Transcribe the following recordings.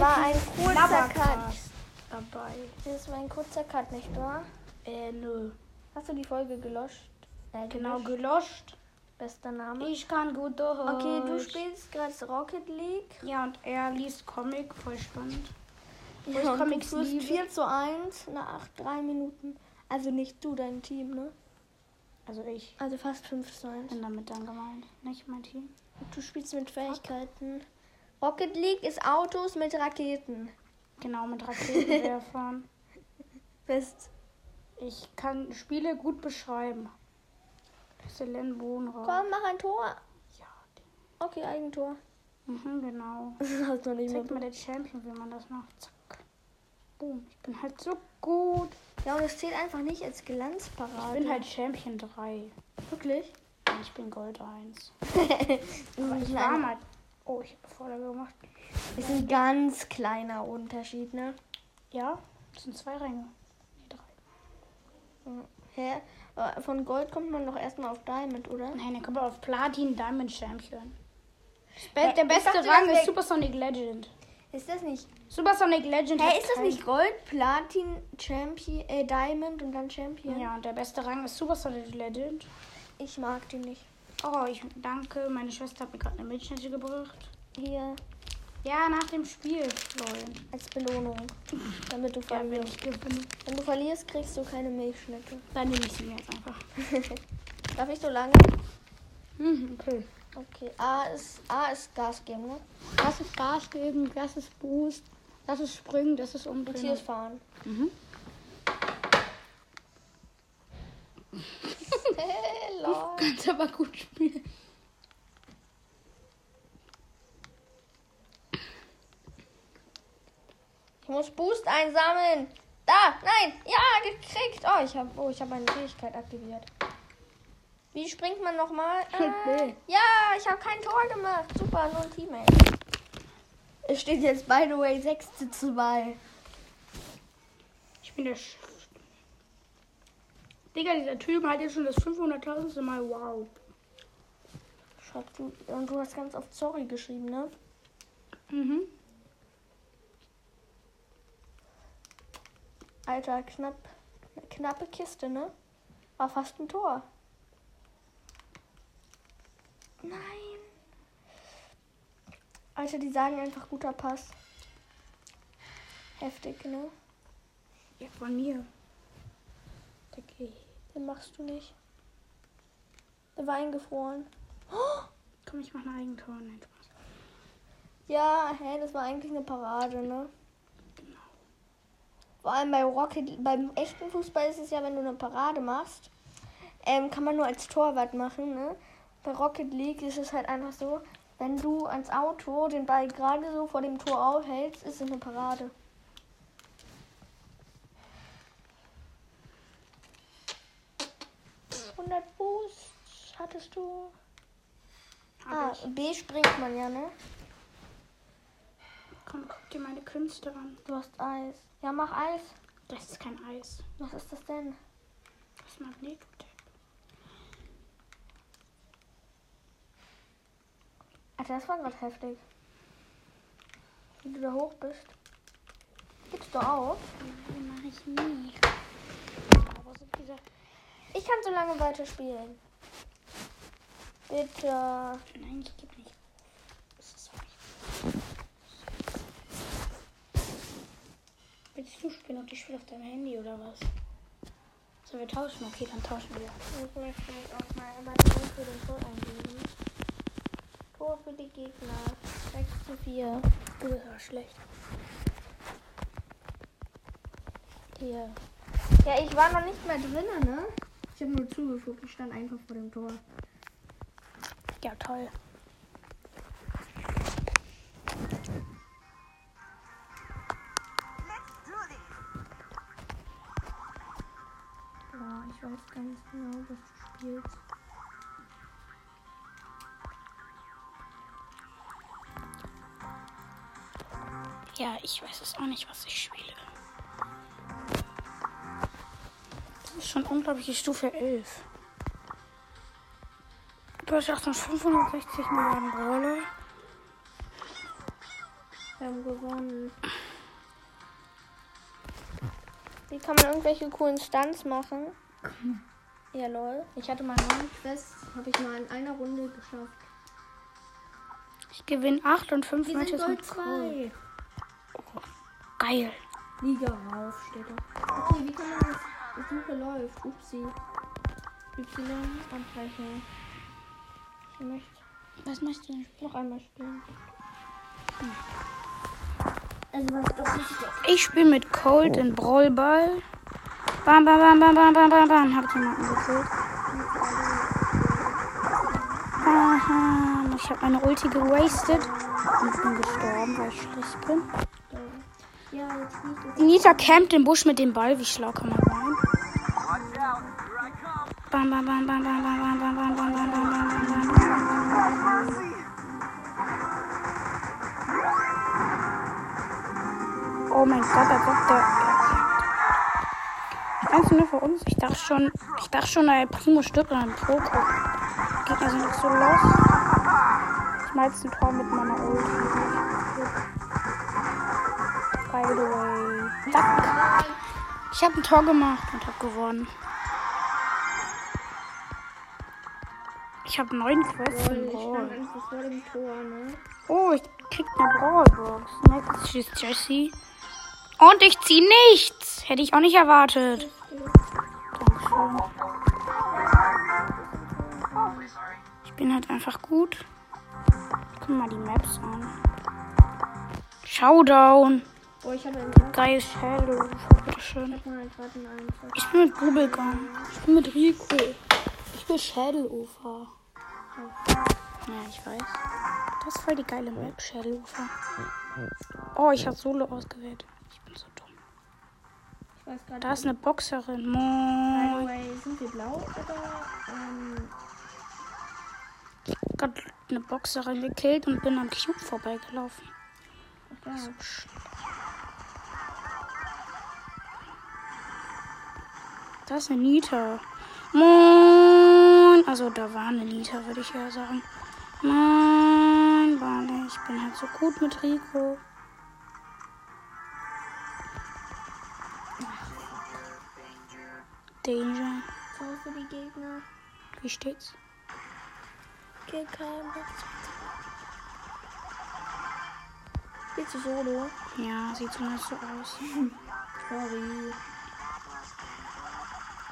war ein kurzer Cut. Dabei. Das war ein kurzer Cut, nicht wahr? Äh, nö. Hast du die Folge gelöscht? Äh, Genau, gelöscht? gelöscht. Bester Name. Ich kann gut durch. Okay, du spielst gerade Rocket League. Ja, und er liest Comic, voll spannend. Ich Ja, und du Comics führst liebe. 4 zu 1 nach 3 Minuten. Also nicht du, dein Team, ne? Also ich Also fast 5 zu 1. bin damit dann gemeint, nicht mein Team. Du spielst mit Fähigkeiten. Rocket League ist Autos mit Raketen. Genau, mit Raketenwerfern. Best. ich kann Spiele gut beschreiben. Exzellent Wohnraum. Komm, mach ein Tor. Ja, Okay, Eigentor. mhm, genau. Das hast du noch nicht Zeig mal der Champion, wie man das macht. Zack. Boom. Ich bin halt so gut. Ja, und es zählt einfach nicht als Ich Glanzparade. bin halt Champion 3. wirklich. Ich bin Gold 1. Aber Ich war mal. Oh, ich habe Vorlage gemacht. Ist ein ganz kleiner Unterschied, ne? Ja, das sind zwei Ränge. Nee, drei. Hä? Von Gold kommt man doch erstmal auf Diamond, oder? Nein, dann kommt man auf Platin Diamond Champion. Hä, Der ich beste dachte, Rang ist Supersonic Legend. Ist das nicht? Supersonic Legend Hä, hat ist das nicht Gold, Platin, Champion, äh, Diamond und dann Champion? Ja, und der beste Rang ist Supersonic Legend. Ich mag die nicht. Oh, ich danke. Meine Schwester hat mir gerade eine Milchschnitte gebracht. Hier Ja, nach dem Spiel, Leute. als Belohnung. Damit du Ja, wenn verlierst. gewinne. Wenn du verlierst, kriegst du keine Milchschnitte. Dann nehme ich sie mir jetzt einfach. Darf ich so lange? Mhm, okay. Okay. A ist, A ist Gas geben, ne? Das ist Gas geben, das ist Boost, das ist Springen, das ist Und hier ist Fahren. Mhm. Hello. Kannst aber gut spielen. Ich muss Boost einsammeln. Da, nein, ja, gekriegt. Oh, ich habe oh, ich hab eine Fähigkeit aktiviert. Wie springt man nochmal? Äh, ja, ich habe kein Tor gemacht. Super, nur ein Teammate. Es steht jetzt, by the way, 6 zu 2. Ich bin der Sch Digga, dieser Typ hat jetzt schon das 500.000. Mal. Wow. Schatz, du, und du hast ganz oft sorry geschrieben, ne? Mhm. Alter, knapp, knappe Kiste, ne? War fast ein Tor. Nein. Alter, die sagen einfach guter Pass. Heftig, ne? Ja, von mir. Okay. Den machst du nicht. Der war eingefroren. Oh! Komm, ich mach ein Eigentor. Nein, Spaß. Ja, hä, das war eigentlich eine Parade, ne? Vor allem bei Rocket, beim echten Fußball ist es ja, wenn du eine Parade machst, ähm, kann man nur als Torwart machen, ne? Bei Rocket League ist es halt einfach so, wenn du ans Auto den Ball gerade so vor dem Tor aufhältst, ist es eine Parade. ...100 Hattest du. Hab Ah, ich. B springt man ja, ne? Komm, guck dir meine Künste an. Du hast Eis. Ja, mach Eis. Das ist kein Eis. Was ist das denn? Das ist Magnetotape. Alter, das war gerade heftig. Wie du da hoch bist. Gibst du auf? Nein, mach ich nie. Aber so dieser... Ich kann so lange weiterspielen. Bitte. Nein, ich geb nicht. Das ist so nicht. Willst du spielen und ich spiele auf deinem Handy oder was? Sollen wir tauschen? Okay, dann tauschen wir. Ich möchte jetzt auch mal immer Tor für den Tor eingeben. Tor für die Gegner. 6 zu 4. Du bist aber schlecht. Hier. Ja, ich war noch nicht mehr drin, ne? Ich habe nur zugeguckt. Ich stand einfach vor dem Tor. Ja, toll. Ja, ich weiß ganz genau, was du spielst. Ja, ich weiß es auch nicht, was ich spiele. Das ist schon unglaubliche Stufe 11. Du hast auch schon 560 Milliarden Brawler. Wir haben gewonnen. Wie kann man irgendwelche coolen Stunts machen? Ja, lol. Ich hatte mal neun Quests, habe ich mal in einer Runde geschafft. Ich gewinne 8 und 5 Wir sind Matches Gold mit Crow. 2. Geil. Liga rauf steht da. Okay, wie kann man das? Die Suche läuft. Upsi. Y abbrechen. Möchte Was machst du denn? noch einmal spielen. Also was doch nicht doch. Ich spiele mit Cold in Brawlball. Bam, bam, bam, bam, bam, bam, bam, bam. Hab ich jemanden gekillt. Aha. Ich habe meine Ulti gewastet und bin gestorben, weil ich schlecht bin. Ja, jetzt nicht. Nita campt im Busch mit dem Ball. Wie schlau kann man sein? Bam, bam, bam, bam, bam, bam, bam, bam, bam, bam, bam, bam, bam, bam, bam. Oh mein Gott, da kommt der. Ganz nur für uns. Ich dachte schon, ich dachte schon, der Primo stirbt an einem Proko. Gegner sind doch so los. Ich jetzt ein Tor mit meiner Ulti. By the way. Zack. Ich habe ein Tor gemacht und habe gewonnen. Ich habe neun Quests Lol, im Brawl. ne? Oh, ich krieg eine Brawlbox. Next ist Jessie. Und ich zieh nichts. Hätte ich auch nicht erwartet. Dankeschön. Ich bin halt einfach gut. Guck mal die Maps an. Showdown. Oh, ich habe einen. Geil Shadow. Bitteschön. Ich bin mit Bubblegum. Ich bin mit Rico. Ich bin Shadow-Ufer. Ja, ich weiß. Das ist voll die geile Map, Shadow-Ufer. Oh, ich habe Solo ausgewählt. Ich bin so dumm. Ich weiß gerade Da ist eine Boxerin. By Moin. the way, sind wir blau oder? Ähm, Ich hab grad eine Boxerin gekillt und bin am Cube vorbeigelaufen. ach ja. Da ist eine Nita. Moin. Also da war eine Nita, würde ich ja sagen. Moin, Warte, ich bin halt so gut mit Rico. Danger. Toll für die Gegner. Wie steht's? Kill kein Spielst du Solo? Ja, sieht zumindest so aus. Sorry.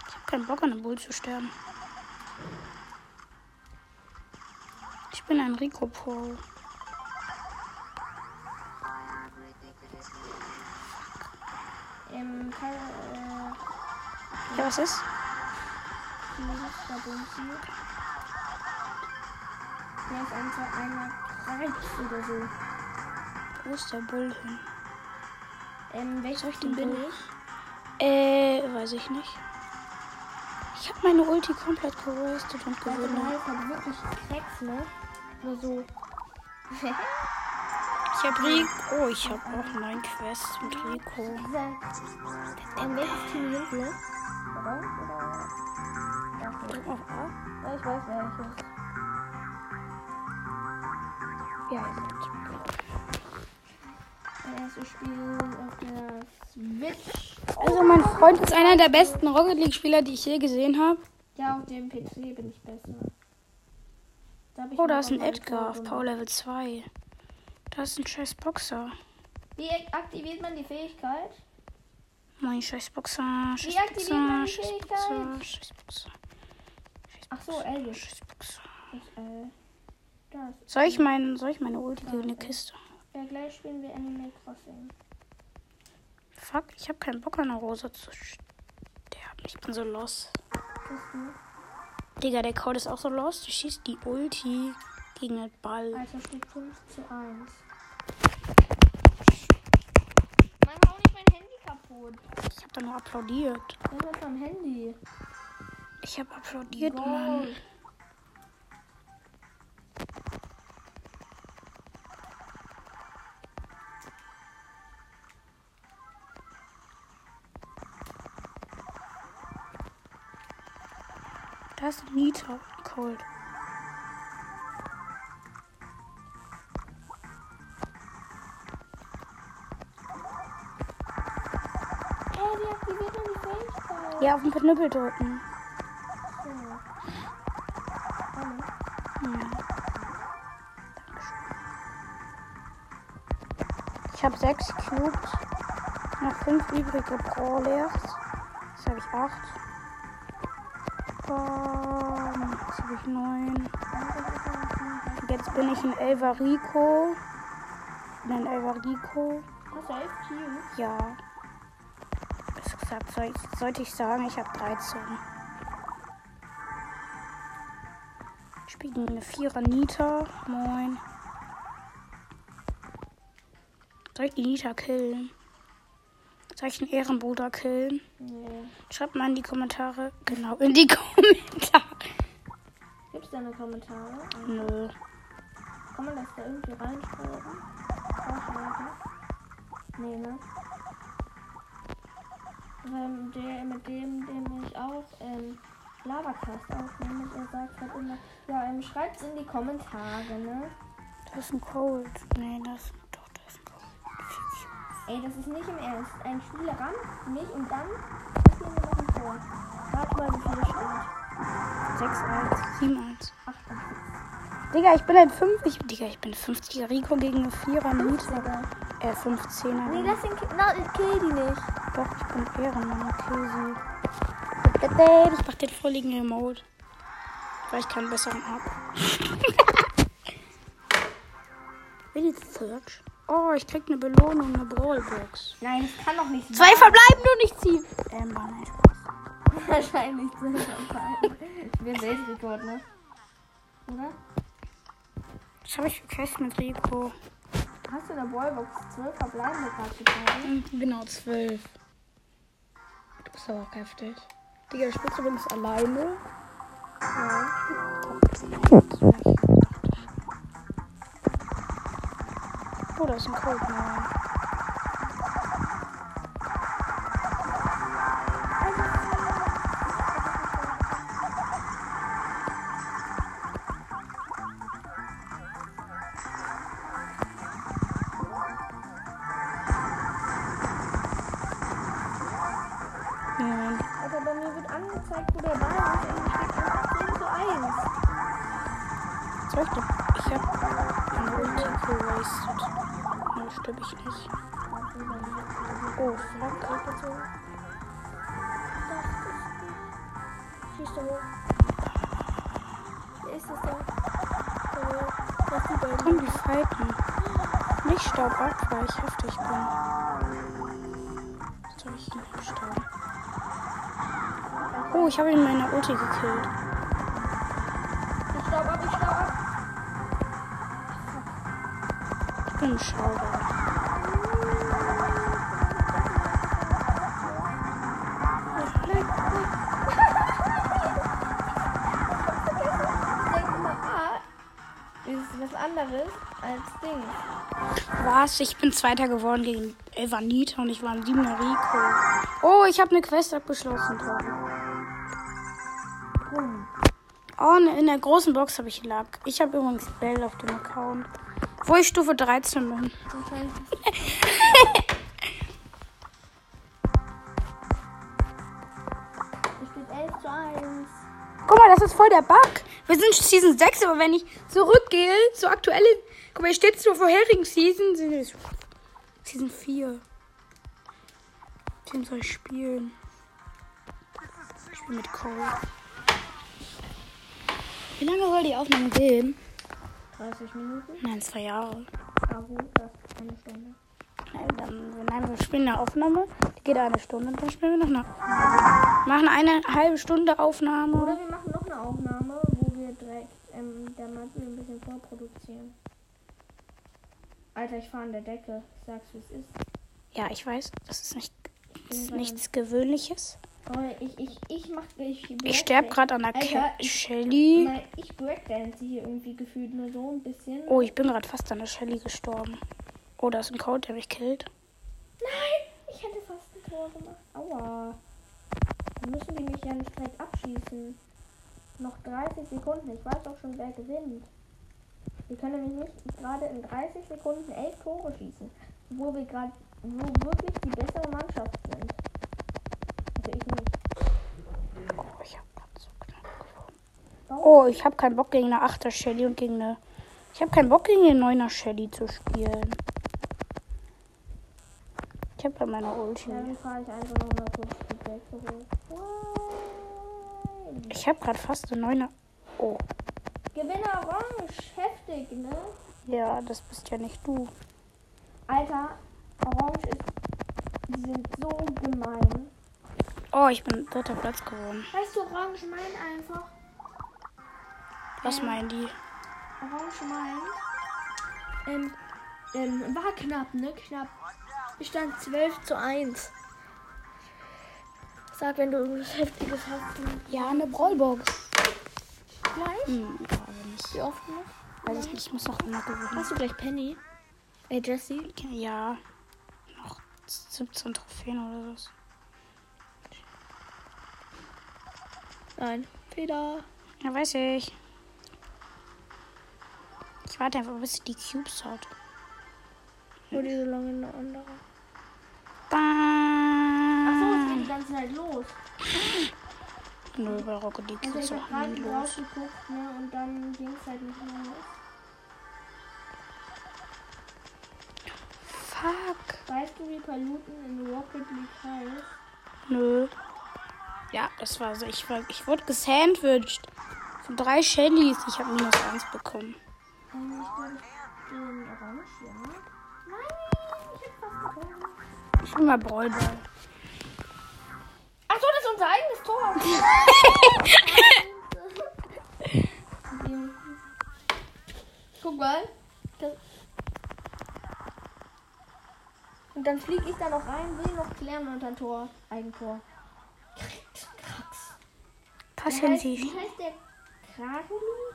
Ich habe keinen Bock an einem Bull zu sterben. Ich bin ein Rico Pro. Ähm, kann, äh, Ja, was ist? Der ist einfach einmal rechts oder so. Wo ist der Bull hin? Ähm, Team den bin ich? Äh, weiß ich nicht. Ich habe meine Ulti komplett gewastet und gewonnen. Ralf hat wirklich Cracks, ne? Nur so. Ich habe Rico. Oh, ich habe auch neun Quests mit Rico. Dieser. Ähm, welches Team sind wir? Oder? Drück auf A. Ja, ich weiß welches. Ja, seid. Das erste Spiel auf der Switch. Also, mein Freund ist einer der besten Rocket League-Spieler, die ich je gesehen habe. Ja, auf dem PC bin ich besser. Hab ich Oh, da ist ein Edgar auf. Power Level 2. Da ist ein scheiß Boxer. Wie aktiviert man die Fähigkeit? Mein scheiß Boxer. Scheiß Wie aktiviert man Boxer. die Scheiß Fähigkeit? Boxer. Scheiß Boxer. Ach so, Elvis. Scheiß Boxer. Das, äh, das. Soll ich, mein, soll ich meine Ulti gegen eine Kiste? Ja, gleich spielen wir Animal Crossing. Fuck, ich habe keinen Bock an der Rosa zu sterben. Ich bin so los. Was du? Digga, der Code ist auch so los. Du schießt die Ulti gegen den Ball. Also steht 5 zu 1. Mann, hau nicht mein Handy kaputt. Ich habe da nur applaudiert. Das ist am Handy. Ich habe applaudiert, Mann. Das ist Nita Cold. Ja, auf den Knüppel drücken. Ich habe sechs Cubes. Noch fünf übrige Pro-Leers. Jetzt habe ich acht. Bam. Jetzt habe ich neun. Jetzt bin ich in Elvarico. Ich bin in Elvarico. Hast du elf Cubes? Ja. Was gesagt, soll ich, sollte ich sagen, ich habe 13. Ich spiele gegen eine Vierer Nita. Moin. Soll ich die Nita killen? Soll ich den Ehrenbruder killen? Nee. Schreibt mal in die Kommentare. Genau, in die Kommentare. Gibt's da eine Kommentare? Nö. Kann man das da irgendwie reinschreiben? Vorschläge? Nee, ne? Weil der, mit dem, dem ich auch ähm, Lavacast aufnehme, er sagt halt immer, ja, ähm, schreibt's in die Kommentare, ne? Das ist ein Cold. Nee, das. Ist. Ey, das ist nicht im Ernst. Ein Spieler rammt mich und dann passieren wir noch ein Tor. Warte mal, wie viel steht. 6, 1, 7, 1. 8, Digga, ich bin ein 5. Ich, Digga, ich bin 50er Rico gegen eine 4er Nita. 50er. Äh, 15er. Nee, das sind, Ki- na, ich kill die nicht. Doch, ich bin Ehrenmann. Okay, sie. Ich mach den vorliegenden Mode. Weil ich keinen besseren hab. Will ich Search? Oh, ich krieg eine Belohnung, eine Brawlbox. Nein, das kann doch nicht sein. Zwei verbleiben nur nicht ziehen. Ähm, war nein, Spaß. Wahrscheinlich sind Wir Weltrekord, ne? Oder? Was habe ich für Quest mit Rico? Hast du in der Ballbox 12 verbleibende? Mhm, Genau, zwölf. Du bist aber auch heftig. Digga, du spielst übrigens alleine. Ja. Oh, da ist ein Code. Weil ich heftig bin. Soll ich ihn abstauben? Oh, ich habe ihn mit meiner Ulti gekillt. Ich staub ab, ich staub ab. Ich bin Schauder. Ah, ist was anderes als Ding. Was? Ich bin Zweiter geworden gegen Elvanita und ich war ein siebener Rico. Oh, ich habe eine Quest abgeschlossen. Oh, ne- in der großen Box habe ich Lack. Ich habe übrigens Bell auf dem Account. Wo ich Stufe 13 bin. voll der Bug. Wir sind Season 6, aber wenn ich zurückgehe zur aktuellen. Guck mal, hier steht zur vorherigen Season. Season 4. Den soll ich spielen. Ich spiele mit Cole. Wie lange soll die Aufnahme gehen? 30 Minuten. Nein, zwei Jahre. Ah, gut, das ist eine Stunde. Nein, dann, nein, wir spielen eine Aufnahme. Die geht eine Stunde. Und dann spielen wir noch eine. Machen eine halbe Stunde Aufnahme. Oder wir machen Aufnahme, wo wir direkt ähm, der Mantel ein bisschen vorproduzieren. Alter, ich fahre an der Decke. Ich sag's, wie es ist. Ja, ich weiß. Das ist, nicht, das ist nichts Gewöhnliches. Oh, ich, ich, ich mach. Ich, Ich sterbe gerade an der Alter, Ke Shelly. Mal, ich breakdance hier irgendwie gefühlt nur so ein bisschen. Oh, ich bin gerade fast an der Shelly gestorben. Oh, da ist ein Code, der mich killt. Nein, ich hätte fast ein Tor gemacht. Aua. Dann müssen die mich ja nicht direkt abschießen. Noch 30 Sekunden. Ich weiß auch schon, wer gewinnt. Wir können nämlich nicht gerade in 30 Sekunden 11 Tore schießen. Wo wir gerade, wo wirklich die bessere Mannschaft sind. ich habe gerade so knapp gewonnen. Oh, ich habe keinen Bock gegen eine 8er Shelly und gegen eine. Ich habe keinen Bock gegen eine 9er Shelly zu spielen. Ich habe bei meiner Ulti. Ja, dann fahre ich einfach noch mal kurz die Bälle hoch. Ich habe gerade fast eine 9er. Oh. Gewinner Orange. Heftig, ne? Ja, das bist ja nicht du. Alter, Orange ist. Die sind so gemein. Oh, ich bin dritter Platz geworden. Weißt du, Orange meint einfach. Was meinen die? Orange meint. Ähm, ähm, war knapp, ne? Knapp. Ich stand 12 zu 1. Sag, wenn du irgendwas Heftiges hast. Ja, eine Brawlbox. Gleich? Hm, aber nicht. Wie oft noch? Weiß ich nicht, ich muss noch immer gewinnen. Hast du gleich Penny? Ey, Jesse? Ja. Noch 17 Trophäen oder so. Nein. Feder. Ja, weiß ich. Ich warte einfach, bis sie die Cubes hat. Wo die so lange eine andere. Bam. Die ganze Zeit los. Nö, bei Rocket League Also geht's auch nie los. rausgeguckt, ne? Und dann ging es halt nicht mehr los. Fuck. Weißt du, wie Paluten in Rocket League heißt? Nö. Ja, das war so. Ich, war, ich wurde gesandwiched. Von drei Shellys. Ich habe minus eins bekommen. Ähm, ich glaube, ich bin orange, ja. Nein, ich hab fast gewonnen. Ich bin mal Brawlball. Ist unser eigenes Tor. Guck mal. Und dann fliege ich da noch rein, will noch klären und dann Tor. Eigentor. Krax. Passen Wie heißt, Sie. wie heißt der Krageli?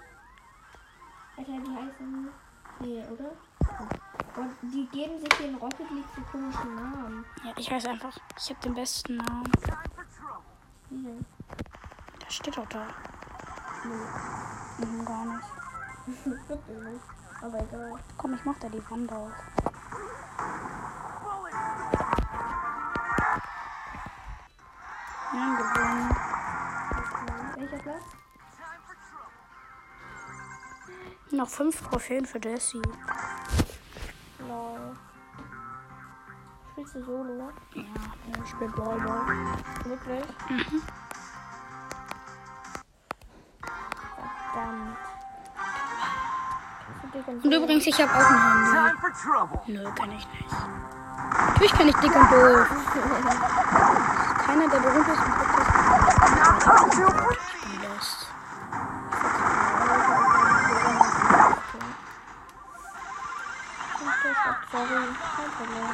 Alter, die heißen. Nee, oder? Und die geben sich den Rocket League so komischen Namen. Ja, ich weiß einfach. Ich habe den besten Namen. Denn? Das steht auch da. Mhm, gar nicht. Aber egal. Komm, ich mach da die Wand auf. Ja, gewonnen. Welcher Platz? Noch fünf Trophäen für Jessie. Lol. Spielst du Solo, ne? Ja, ich spiele Brawlball. Wirklich? Verdammt. Kannst du dick und übrigens, ich habe auch ein Handy. Nö, kann ich nicht. Natürlich kann ich dick und doof. Keiner der berühmtesten Podcasts lässt. Sorry, kein Problem.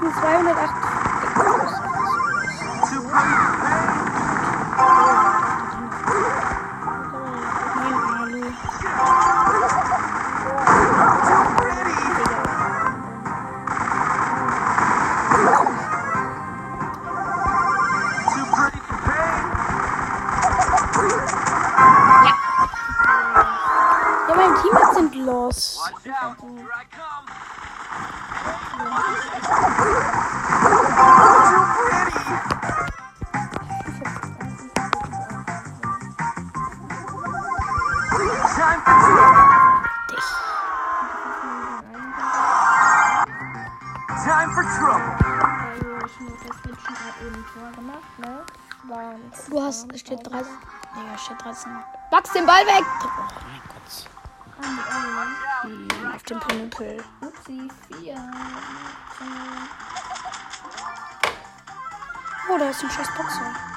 Mit 208. 13. Digga, steht 13. Max den Ball weg! Oh mein Gott. Hm, auf dem Pinüppel. Upsi, vier. Oh, da ist ein scheiß Boxer.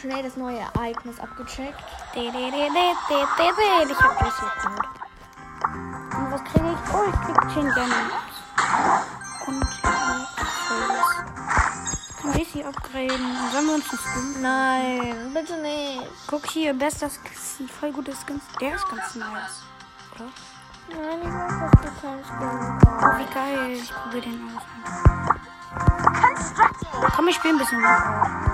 Schnell das neue Ereignis abgecheckt. Ich hab richtig gut. Und was krieg ich? Oh, ich krieg 10 Diamonds. Und. Kann ich sie upgraden? Sollen wir uns einen Skin? Nein, bitte nicht. Guck hier, bester Skin. Voll gute Skins. Der ist ganz nice. Oder? Nein, ich will das du kein Skin Oh, wie geil. Ich probier den aus. Komm, ich spiel ein bisschen Knockout.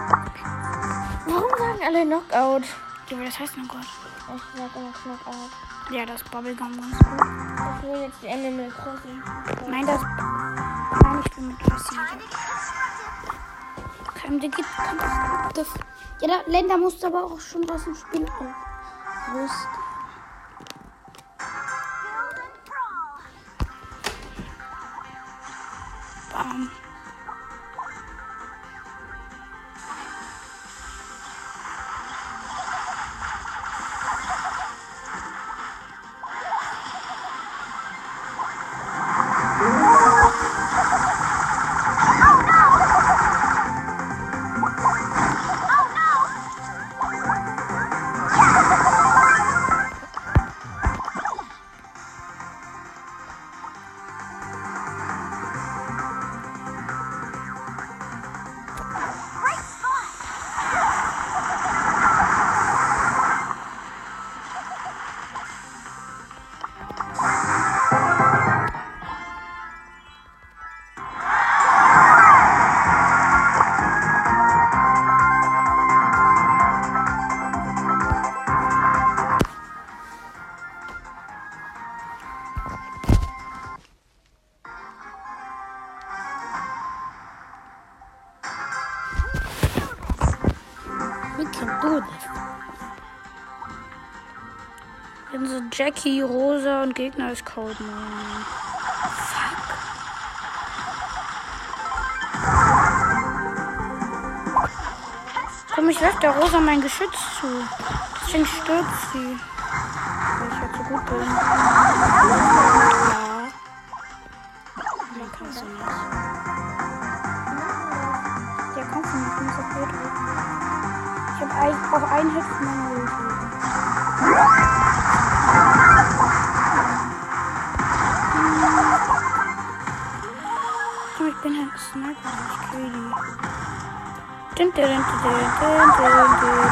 Warum sagen alle Knockout? Ja, aber das heißt Knockout. Ich sag immer Knockout. Ja, das Bubblegum ganz gut. Ich will jetzt die Animal Crossing. Nein, das. Nein, ich bin mit. Kein der gibt das. Ja, da, Länder musst du aber auch schon aus dem Spiel auf. Rüst. Bam. Jackie, Rosa und Gegner ist. Fuck. Komm, ich werf der Rosa mein Geschütz zu. Deswegen stürzt sie. Weil ich halt so gut bin. Ja. Dann kannst du nicht. Ja, kannst du nicht. Ich muss auf B drücken. Ich eigentlich auch einen Hit von meiner Ulti. ich bin halt Sniper, ich kill die. Dun, dun, dun, dun, dun, dun,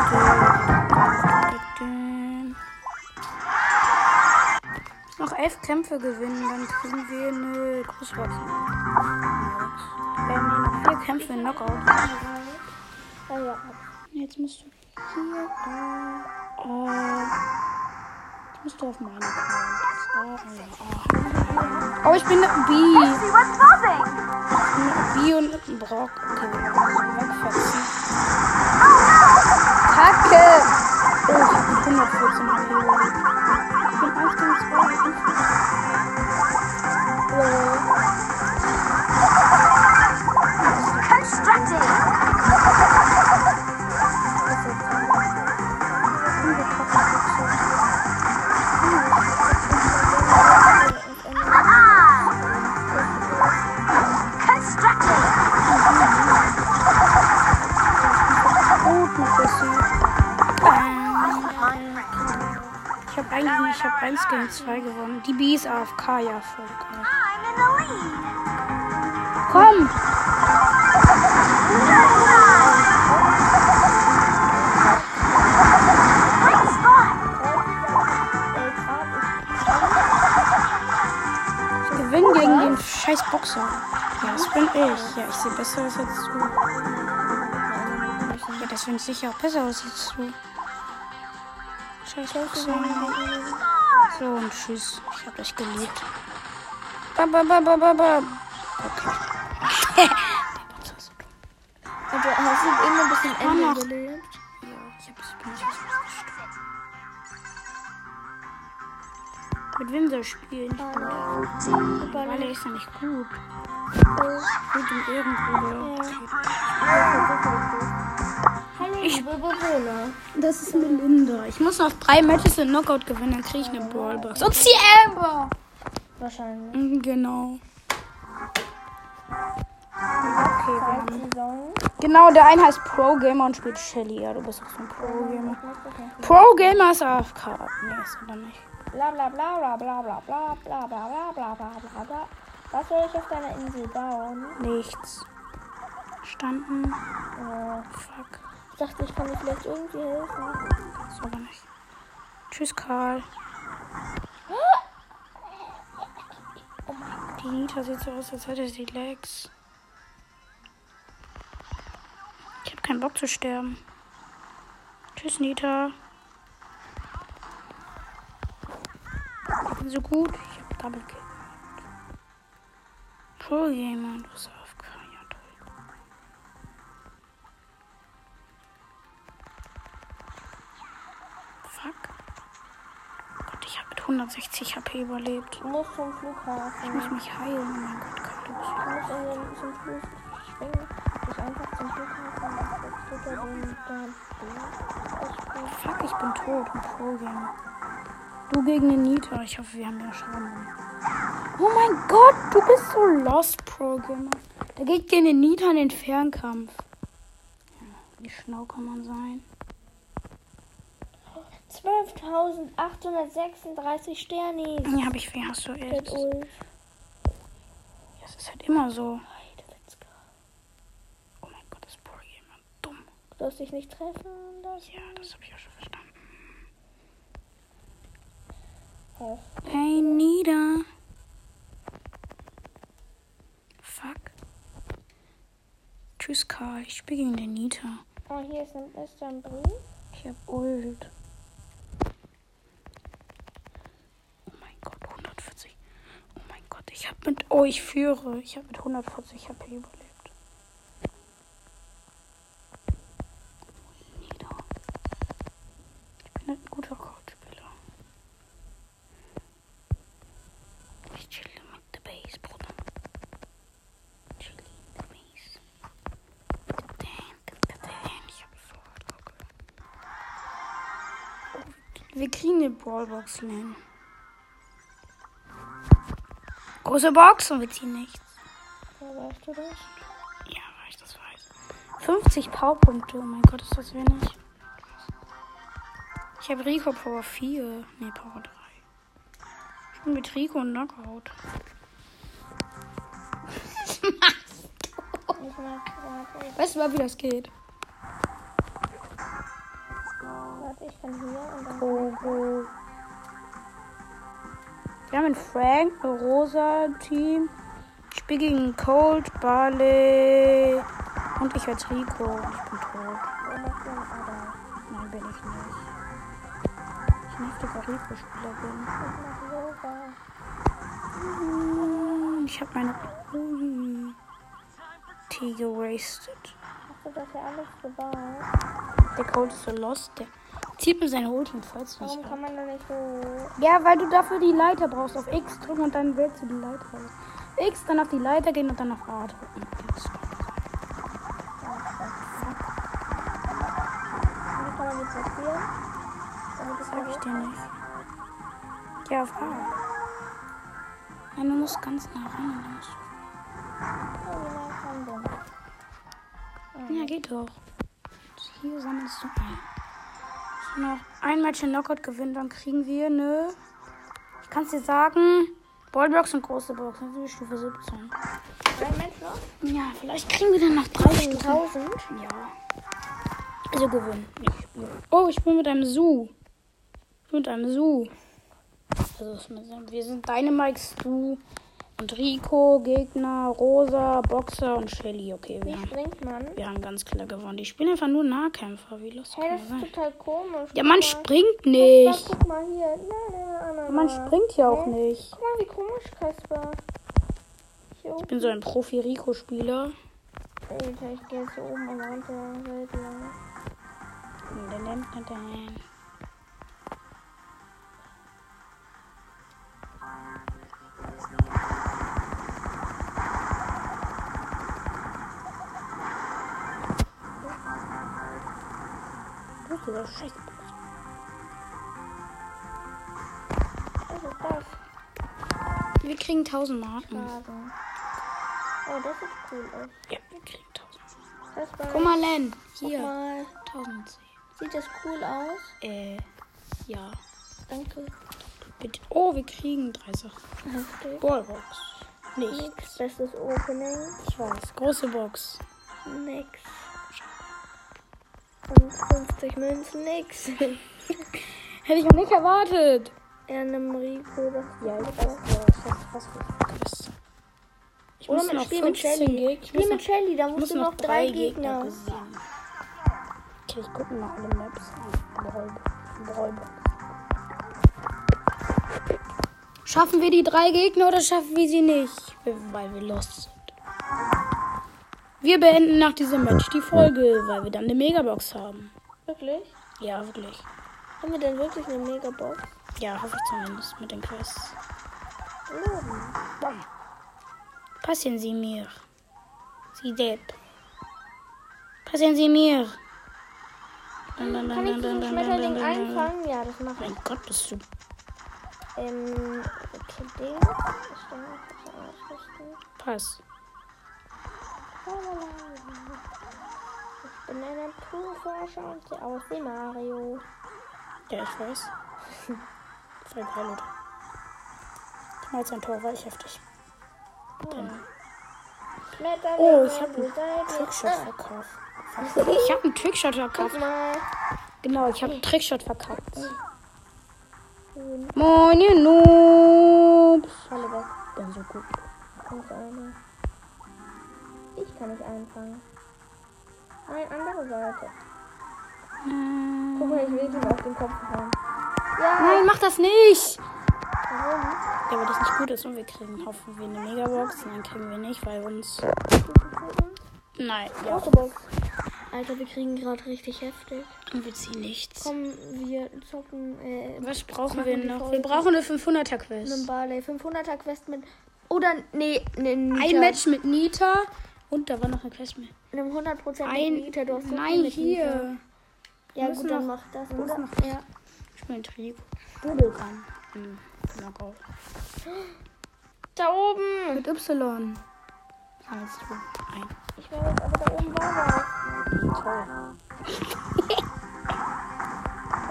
dun, Noch elf Kämpfe gewinnen, dann kriegen wir eine Großwaffe. Werden noch vier Kämpfe in Knockout. Oh, jetzt musst du hier auf. Äh, jetzt musst du auf meinen Account. Ah, ah, ah. Oh, ich bin B. B und Brock. Okay, wir müssen wegfetzen. Kacke! Oh, ich hab 114 HP. Ich bin 1,2. Constructing. Ich hab 1 gegen 2 gewonnen. Die B ist AFK, ja, voll lead. Komm! Ich gewinne gegen den scheiß Boxer. Ja, das bin ich. Ja, ich sehe besser aus als du. Ja, ich sicher auch besser aus als du. So und tschüss. Ich hab euch geliebt. Bam, bam, bam, bam, bam, bam. Okay. Aber hast du immer bis zum Ende gelebt? Ja, ich hab es Mit wem soll ich spielen? Aber Alle ist ja nicht gut. Oh. Gut im Irgendwo. Ja ich Bewohner. Das ist Melinda. Ich muss noch drei Matches in Knockout gewinnen, dann kriege ich eine Ballbox. Und sie Amber! Wahrscheinlich. Mhm, Genau. Okay. Genau, der eine heißt Pro Gamer und spielt Shelly. Ja, du bist auch so ein Pro Gamer. Pro Gamer ist AFK. Nee, ist er nicht. Bla bla bla bla bla bla bla bla bla bla bla bla bla bla. Was soll ich auf deiner Insel bauen? Nichts. Standen. Äh, Fuck. Ich dachte, ich kann dir vielleicht irgendwie helfen. Du aber nicht. Tschüss, Karl. Die Nita sieht so aus, als hätte sie Legs. Ich habe keinen Bock zu sterben. Tschüss, Nita. Ich bin so gut. Ich habe Double Kill. Pro Gamer, du 160 HP überlebt. Du musst zum Ich Flughafen. muss mich heilen. Oh mein Gott, Du musst in den, zum Flug springen. Dich einfach zum Flughafen. Da drin. Da. Fuck, ich bin tot im Pro-Game. Du gegen den Nita. Ich hoffe, wir haben ja Schaden. Oh mein Gott, du bist so lost, Pro-Gamer. Der geht gegen den Nita in den Fernkampf. Ja, wie schlau kann man sein? 12.836 Sterne. Ja, hab ich, wie hast du jetzt? Das ist halt immer so. Oh mein Gott, das Pro-Gamer. Dumm. Du sollst dich nicht treffen lassen. Ja, das habe ich auch schon verstanden. Oh. Hey, Nita. Fuck. Tschüss, Karl. Ich spiele gegen den Nita. Oh, hier ist ein, ist ein Brief. Ich hab Ult. Oh mein Gott, 140. Oh mein Gott, ich hab mit. Oh, ich führe. Ich hab mit 140 HP überlebt. Ich bin ein guter Coachspieler. Ich chille mit der Base, Bruder. Chille in der Base. Damn, damn, ich hab so hart geguckt. Wir kriegen eine Ballbox nehmen. Große Box und wir ziehen nichts. Ja, weißt du das? Ja, weil ich das weiß. 50 Powerpunkte. Oh mein Gott, ist das wenig. Ich habe Rico Power 4. Nee, Power 3. Ich bin mit Rico und Knockout. Ich mag, warte, Weißt du mal, wie das geht? warte, ich kann hier und dann. Pogo. Wir einen Frank, rosa Team. Ich spiele gegen Cold, Barley und ich als Rico. Ich bin tot. Nein, bin ich nicht. Ich ein heftiger Rico-Spieler bin. Ich. Hm, Ich habe meine Ulti gewastet. Hast du das ja alles gebaut? Der Cold ist so lost. Der zieht mir seine Ulti und falls. Warum kann man da nicht so. Ja, weil du dafür die Leiter brauchst. Auf X drücken und dann wählst du die Leiter aus. X, dann auf die Leiter gehen und dann auf A drücken. Das- Wie kann man die platzieren? Damit es Sag ich dir nicht. Ja, auf A. Nein, du musst ganz nah ran. und du- Ja, geht doch. Hier sammelst du ein. Noch ein Match in Knockout gewinnen, dann kriegen wir eine. Ich kann es dir sagen. Ballbox und große Box. Dann sind wir Stufe 17. Ein Mensch noch? Ja, vielleicht kriegen wir dann noch drei Stufen. 1000? Ja. Also gewinnen. Ich, oh, ich bin mit einem Su. Ich bin mit einem Su. Also wir sind Dynamikes Su. Und Rico, Gegner, Rosa, Boxer und Shelly. Okay, Wie wir haben, springt man? wir haben ganz klar gewonnen. Die spielen einfach nur Nahkämpfer. Wie lustig Hey, das ist sein? total komisch. Ja, Guck man mal. springt nicht. guck mal hier. Nein, nein, nein, Man springt ja auch nicht. Guck mal, wie komisch, Kasper. Ich bin so ein Profi-Rico-Spieler. Alter, ich gehe jetzt hier oben und runter. Welt lang. Das ist dieser Scheiß. Was ist das? Wir kriegen 1000 Marken. Schade. Oh, das sieht cool aus. Ja, wir kriegen 1000. Kasper, Guck mal, Len. Hier. mal. 1010. Sieht das cool aus? Äh, ja. Danke. Bitte. Oh, wir kriegen drei Sachen. Heftig. Ballbox. Nicht. Nix. Bestes Opening. Ich weiß. Große Box. Nix. Und 50 Münzen. Nix. Hätte ich auch nicht erwartet. Ja, einem Rico. Das Ja, ich weiß. Was, für Quiz. Ich Oder muss mit noch Spiel mit 15 Shelly. Gegner. Ich Spiel mit Shelly, da musst muss du noch noch drei Gegner. besiegen. Okay, ich gucke mal alle Maps an. Schaffen wir die drei Gegner oder schaffen wir sie nicht? Weil wir lost sind. Wir beenden nach diesem Match die Folge, weil wir dann eine Megabox haben. Wirklich? Ja, wirklich. Haben wir denn wirklich eine Megabox? Ja, hoffe ich zumindest mit den Quests. Oh. Passen Sie mir. Sie depp. Passen Sie mir. Dun, dun, dun, Kann ich diesen Schmetterling einfangen? Ja, das mache ich. Mein Gott, bist du. Ähm, okay, Ding. Pass. Ich bin ein Naturforscher und sehe aus wie Mario. Ja, ich weiß. Voll geil, oder? Mal jetzt ein Tor, war ich heftig. Dann. Oh, ich hab wo einen? Trickshot Ah, verkauft. Ich habe einen Trickshot verkauft. Genau, ich habe einen Trickshot verkauft. Moin, ihr Noobs. Weg. Bin so gut. Kommt einer. Ich kann nicht einfangen. Nein, andere Seite. Guck mal, ich will ihm auf den Kopf hauen. Ja, Nein, mach das nicht. warum? Ja, weil das nicht gut ist und wir kriegen, hoffen wir, eine Megabox. Nein, kriegen wir nicht, weil uns. Nein, ja. Box. Alter, wir kriegen gerade richtig heftig. Und wir ziehen nichts. Komm, wir zocken äh, Was brauchen wir noch? Wir brauchen eine 500er einen Quest. Barley 500er Quest mit. Oder, nee, ne, Ein Match mit Nita. Und da war noch eine Quest mit. Einem 100% Ein. Nita. Du hast Nein, hier. Ja, gut, dann mach das. Oder? noch- Ja. Ich bin ein Trieb. Bubbelgun. Hm, Knockout. Da oben. Mit Y. Kannst du ein. Ich weiß, aber da oben war was. Toll.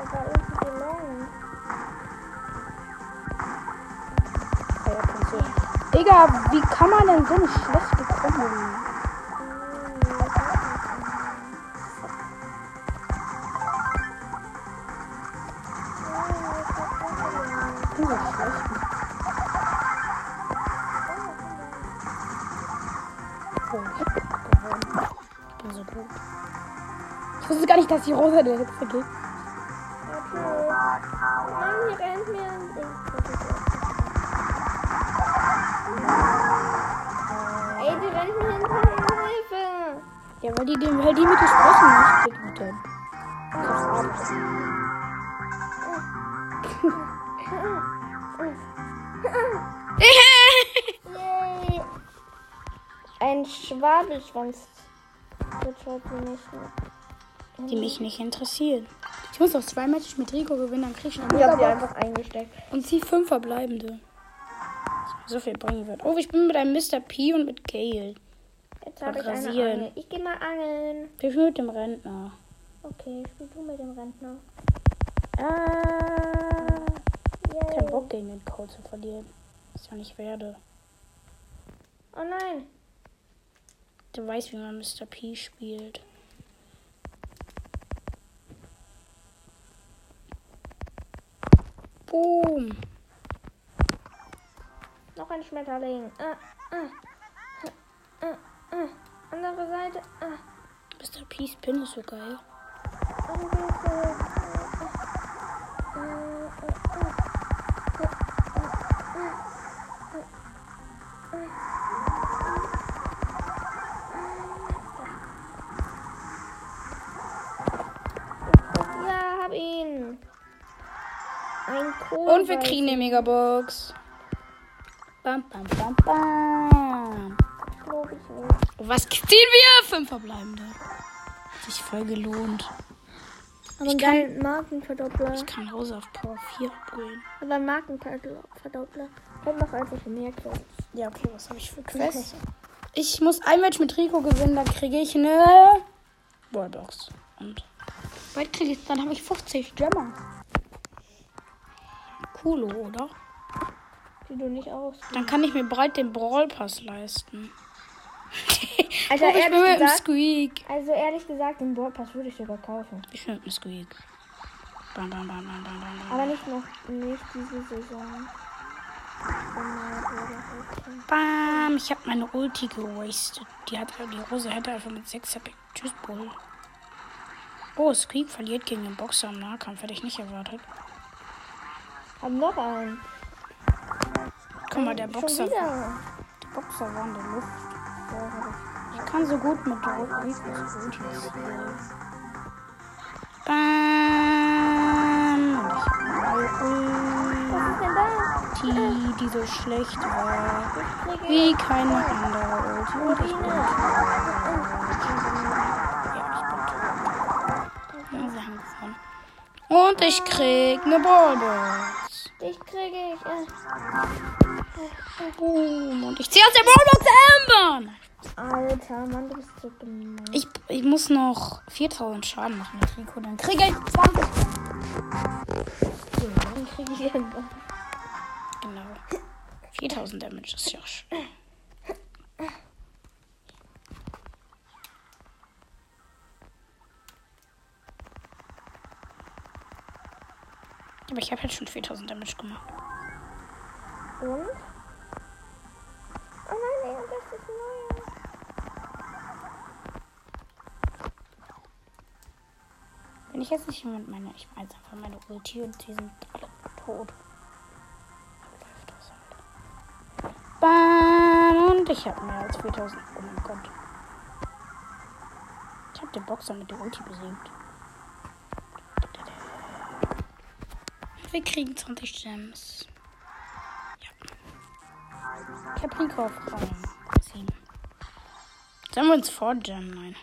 Da war irgendwie. Feierprinzessin. Digga, wie kann man denn so eine schlechte Kombo? Ich wusste gar nicht, dass die Rosa der letzte geht. Ja, weil die, weil die mit dir sprechen nicht, bitte. Krass Ein sie nicht. Die mich nicht interessieren. Ich muss noch zwei Matches mit Rico gewinnen, dann krieg ich eine Ich hab sie Megabox einfach eingesteckt. und sie fünf verbleibende. So viel bringen wird. Oh, ich bin mit einem Mr. P und mit Gale. Jetzt habe ich eine. Angel. Ich geh mal angeln. Ich bin mit dem Rentner. Okay, spiel du mit dem Rentner. Ah. Yay. Kein Bock gegen den Code zu verlieren. Ich ja nicht werde. Oh nein. Du weißt, wie man Mr. P spielt. Boom. Noch ein Schmetterling. Äh, äh, äh, äh. Andere Seite. Ah, Mr. Peace Pin ist so geil. Ihn. Ein Kohl. Und wir kriegen eine Megabox. Bam, bam, bam, bam. Was ziehen wir? Fünf verbleibende. Hat sich voll gelohnt. Aber Ich ein kann- geilen Markenverdoppler. Ich kann Hause auf Power 4 abholen. Aber ein Markenverdoppler. Hätte noch einfach mehr Quests. Ja, okay, was habe ich für Quests? Ich muss ein Match mit Rico gewinnen, dann kriege ich eine Wallbox. Und bald kriege ich, dann habe ich 50 Gemmer. Cool, oder? Die du nicht aus. Dann kann ich mir breit den Brawl Pass leisten. Also ich bin ehrlich mit dem gesagt, Squeak. also ehrlich gesagt, den Ballpass würde ich sogar kaufen. Ich bin mit dem Squeak. Bam, bam, bam, bam, bam, bam, Aber nicht noch nicht diese Saison. Bam, ich habe meine Ulti gewastet. Die, hat, die Rose hätte einfach mit 6 HP. Tschüss, Bull. Oh, Squeak verliert gegen den Boxer im Nahkampf. Hätte ich nicht erwartet. Hab noch einen. Guck mal, der Boxer, der Boxer war in der Luft. Ich kann so gut mit zielen. Bam. Und ich habe da? Ulti, die so schlecht war. Wie keine andere Ulti. Und ich bin. Ja, ich haben gewonnen. Und ich krieg eine Ballbox. Dich kriege ich. Äh. Boom. Und ich ziehe aus der Ballbox Amber. Alter, Mann, du bist so gemein. Ich, ich muss noch 4000 Schaden machen mit Rico. Dann kriege ich 20. So, dann kriege ich. Genau. 4000 Damage ist ja schön. Aber ich habe jetzt schon 4000 Damage gemacht. Und? Oh nein, nee, das ist neu. Wenn ich jetzt nicht mit meiner, ich meine einfach meine Ulti und die sind alle tot. Bam! Und ich habe mehr als 4000. Oh mein Gott. Ich habe den Boxer mit der Ulti besiegt. Wir kriegen 20 Gems. Ja. Ich auf Rang 7. Sollen wir uns vorgemmen? Nein.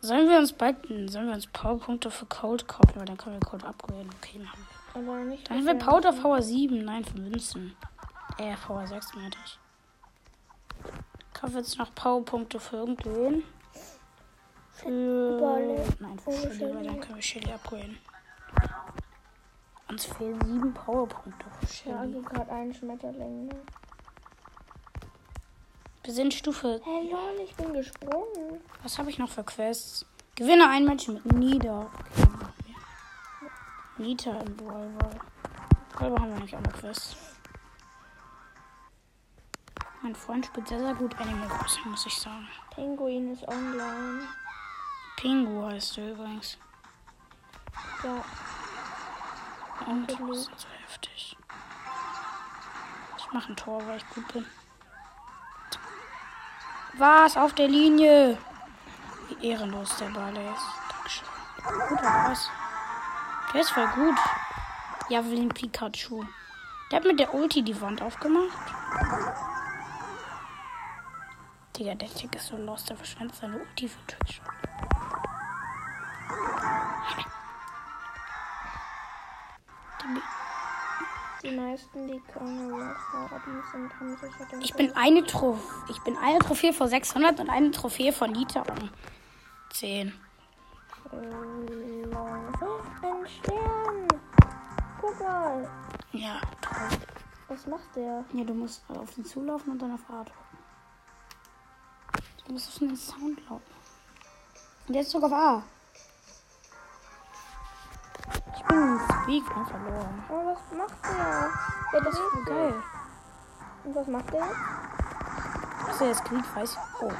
Sollen wir uns bald, sollen wir uns Powerpunkte für Cold kaufen, weil dann können wir Cold upgraden. Okay, machen wir. Aber nicht. Dann haben wir Power auf Power 7, nein, für Münzen. Äh, Power 6 meinte ich. Kaufen wir jetzt noch Powerpunkte für irgendwen. Für. Nein, für Shelly. dann können wir Shelly upgraden. Uns fehlen 7 Powerpunkte Ja, du gerade einen Schmetterling. Ne? Wir sind Stufe. Hey, lol, ich bin gesprungen. Was habe ich noch für Quests? Gewinne ein Match mit Nida. Okay. Nita im Brawlball. Brawlball haben wir auch noch Quests. Mein Freund spielt sehr, sehr gut Animal Crossing, muss ich sagen. Pinguin ist online. Pingu heißt du übrigens. Ja, Und das ist so heftig. Ich mache ein Tor, weil ich gut bin. Was? Auf der Linie? Wie ehrenlos der Ball ist. Dankeschön. Guter Pass. Der ist voll gut. Javelin Pikachu. Der hat mit der Ulti die Wand aufgemacht. Digga, der Tick ist so lost, der verschwendet seine Ulti für Trickshot. Die meisten, die keine Rock haben, sind, haben sicher den Ich bin eine Trophäe. Ich bin eine Trophäe vor 600 und eine Trophäe von Liter um 10. Äh, Oh, ein Stern. Guck mal. Ja, toll. Was macht der? Ja, du musst auf ihn zulaufen und dann auf A drücken. Du musst auf den Sound laufen. Und jetzt drück auf A. Ich ein Squeak und verloren. Oh, was macht der? Ja, das ist geil. Und was macht der? Dass er jetzt Krieg weiß. Oh.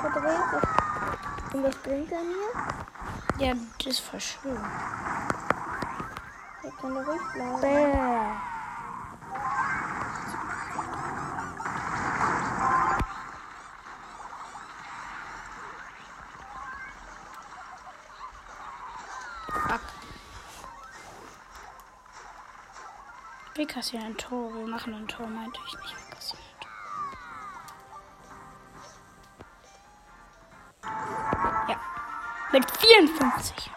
Verdreht sich. Und was bringt er mir? Ja, das ist voll schön. Er kann ruhig bleiben. Bäh. Wir kassieren ein Tor. Wir machen ein Tor, meinte ich nicht. Mit 54.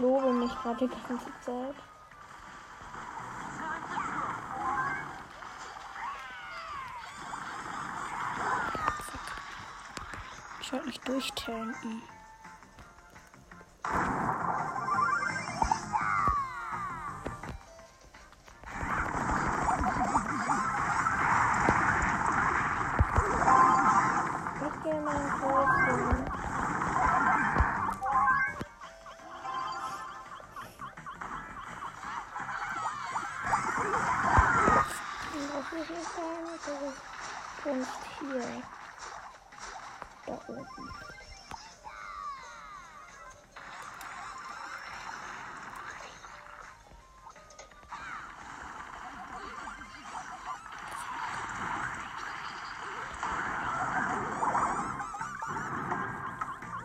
lobe mich gerade die ganze Zeit. Ich wollte mich durchtanken.